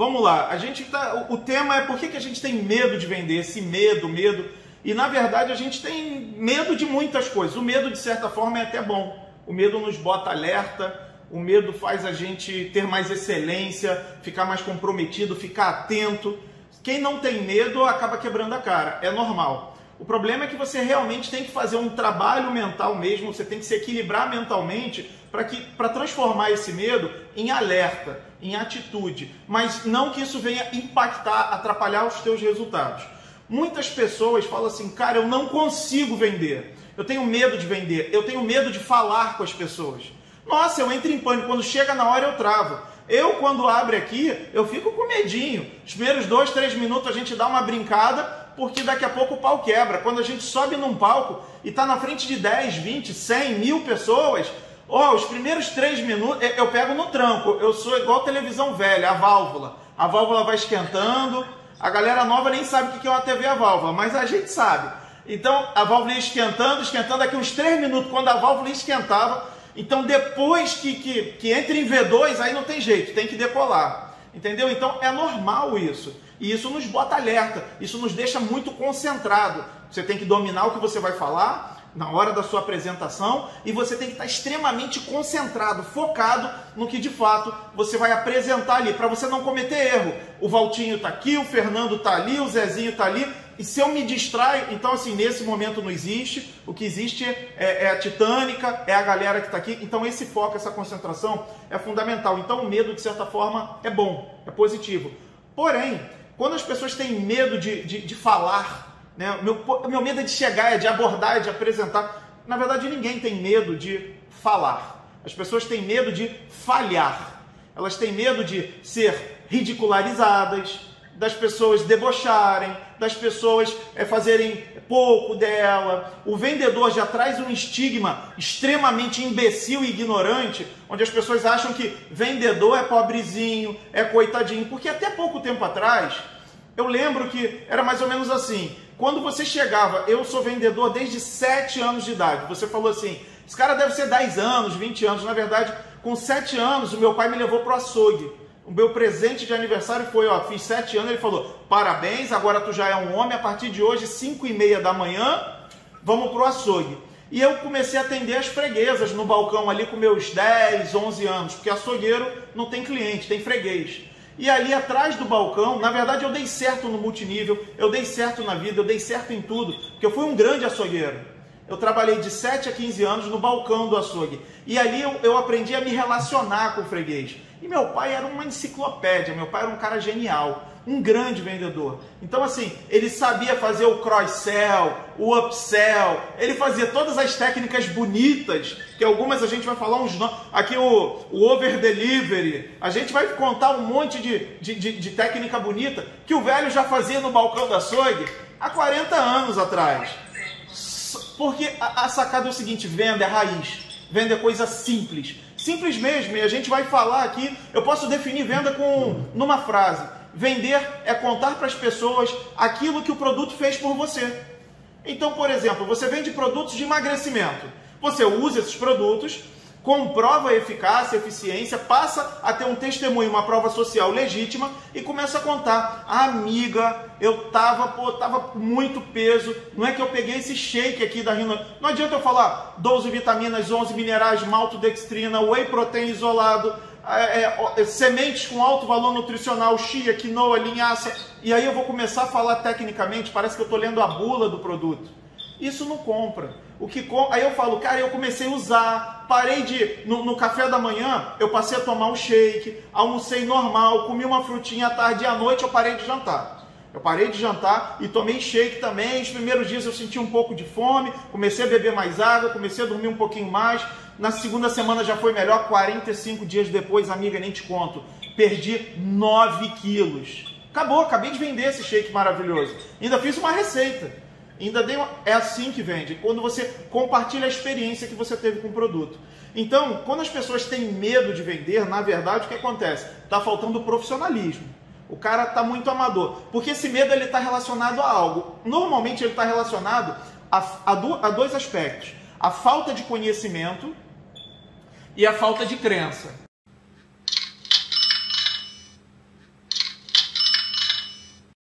vamos lá. A gente tá, o, o tema é por que, que a gente tem medo de vender, esse medo, medo. E na verdade a gente tem medo de muitas coisas. O medo, de certa forma, é até bom. O medo nos bota alerta, o medo faz a gente ter mais excelência, ficar mais comprometido, ficar atento. Quem não tem medo acaba quebrando a cara, é normal. O problema é que você realmente tem que fazer um trabalho mental mesmo, você tem que se equilibrar mentalmente para que para transformar esse medo em alerta, em atitude, mas não que isso venha impactar, atrapalhar os teus resultados. Muitas pessoas falam assim, cara, eu não consigo vender. Eu tenho medo de vender, eu tenho medo de falar com as pessoas. Nossa, eu entro em pânico, quando chega na hora eu travo. Eu, quando abre aqui, eu fico com medinho. Os primeiros dois, três minutos a gente dá uma brincada, porque daqui a pouco o pau quebra. Quando a gente sobe num palco e está na frente de 10, 20, 100 mil pessoas, ó, os primeiros três minutos eu pego no tranco. Eu sou igual televisão velha, a válvula. A válvula vai esquentando. A galera nova nem sabe o que é uma TV a válvula, mas a gente sabe. Então a válvula ia esquentando, esquentando daqui uns três minutos, quando a válvula esquentava, então, depois que, que, que entra em V2, aí não tem jeito, tem que decolar. Entendeu? Então, é normal isso. E isso nos bota alerta, isso nos deixa muito concentrado. Você tem que dominar o que você vai falar na hora da sua apresentação e você tem que estar extremamente concentrado, focado no que de fato você vai apresentar ali, para você não cometer erro. O Valtinho está aqui, o Fernando está ali, o Zezinho está ali, e se eu me distraio, então assim, nesse momento não existe. O que existe é, é a titânica, é a galera que está aqui. Então esse foco, essa concentração é fundamental. Então o medo, de certa forma, é bom, é positivo. Porém, quando as pessoas têm medo de, de, de falar, né? meu, meu medo é de chegar, é de abordar, é de apresentar. Na verdade, ninguém tem medo de falar. As pessoas têm medo de falhar. Elas têm medo de ser ridicularizadas, das pessoas debocharem, das pessoas é, fazerem pouco dela. O vendedor já traz um estigma extremamente imbecil e ignorante, onde as pessoas acham que vendedor é pobrezinho, é coitadinho, porque até pouco tempo atrás, eu lembro que era mais ou menos assim. Quando você chegava, eu sou vendedor desde 7 anos de idade, você falou assim, esse cara deve ser 10 anos, 20 anos, na verdade, com 7 anos, o meu pai me levou para o açougue o meu presente de aniversário foi, ó, fiz sete anos, ele falou, parabéns, agora tu já é um homem, a partir de hoje, cinco e meia da manhã, vamos pro açougue. E eu comecei a atender as freguesas no balcão ali com meus 10, 11 anos, porque açougueiro não tem cliente, tem freguês. E ali atrás do balcão, na verdade eu dei certo no multinível, eu dei certo na vida, eu dei certo em tudo, porque eu fui um grande açougueiro. Eu trabalhei de 7 a 15 anos no balcão do açougue. E ali eu, eu aprendi a me relacionar com o freguês. E meu pai era uma enciclopédia, meu pai era um cara genial, um grande vendedor. Então, assim, ele sabia fazer o cross-sell, o upsell, ele fazia todas as técnicas bonitas, que algumas a gente vai falar uns aqui o, o over-delivery, a gente vai contar um monte de, de, de, de técnica bonita que o velho já fazia no balcão da açougue há 40 anos atrás. Porque a, a sacada é o seguinte: venda é raiz, venda é coisa simples Simples mesmo, e a gente vai falar aqui, eu posso definir venda com numa frase. Vender é contar para as pessoas aquilo que o produto fez por você. Então, por exemplo, você vende produtos de emagrecimento. Você usa esses produtos comprova a eficácia, a eficiência, passa a ter um testemunho, uma prova social legítima e começa a contar. Ah, amiga, eu tava, pô, tava com muito peso, não é que eu peguei esse shake aqui da Rino. Não adianta eu falar 12 vitaminas, 11 minerais, maltodextrina, whey protein isolado, é, é, é, sementes com alto valor nutricional, chia, quinoa, linhaça, e aí eu vou começar a falar tecnicamente, parece que eu estou lendo a bula do produto. Isso não compra. O que Aí eu falo, cara, eu comecei a usar, parei de. No, no, café da manhã, eu passei a tomar um shake, almocei normal, comi uma frutinha à tarde e à noite eu parei de jantar. Eu parei de jantar e tomei shake também. Os primeiros dias eu senti um pouco de fome, comecei a beber mais água, comecei a dormir um pouquinho mais. Na segunda semana já foi melhor, 45 dias depois, amiga, nem te conto, perdi 9 quilos. Acabou, acabei de vender esse shake maravilhoso. Ainda fiz uma receita. Ainda. É assim que vende, quando você compartilha a experiência que você teve com o produto. Então, quando as pessoas têm medo de vender, na verdade, o que acontece? Está faltando profissionalismo. O cara está muito amador. Porque esse medo está relacionado a algo. Normalmente ele está relacionado a, a, do, a dois aspectos. A falta de conhecimento e a falta de crença.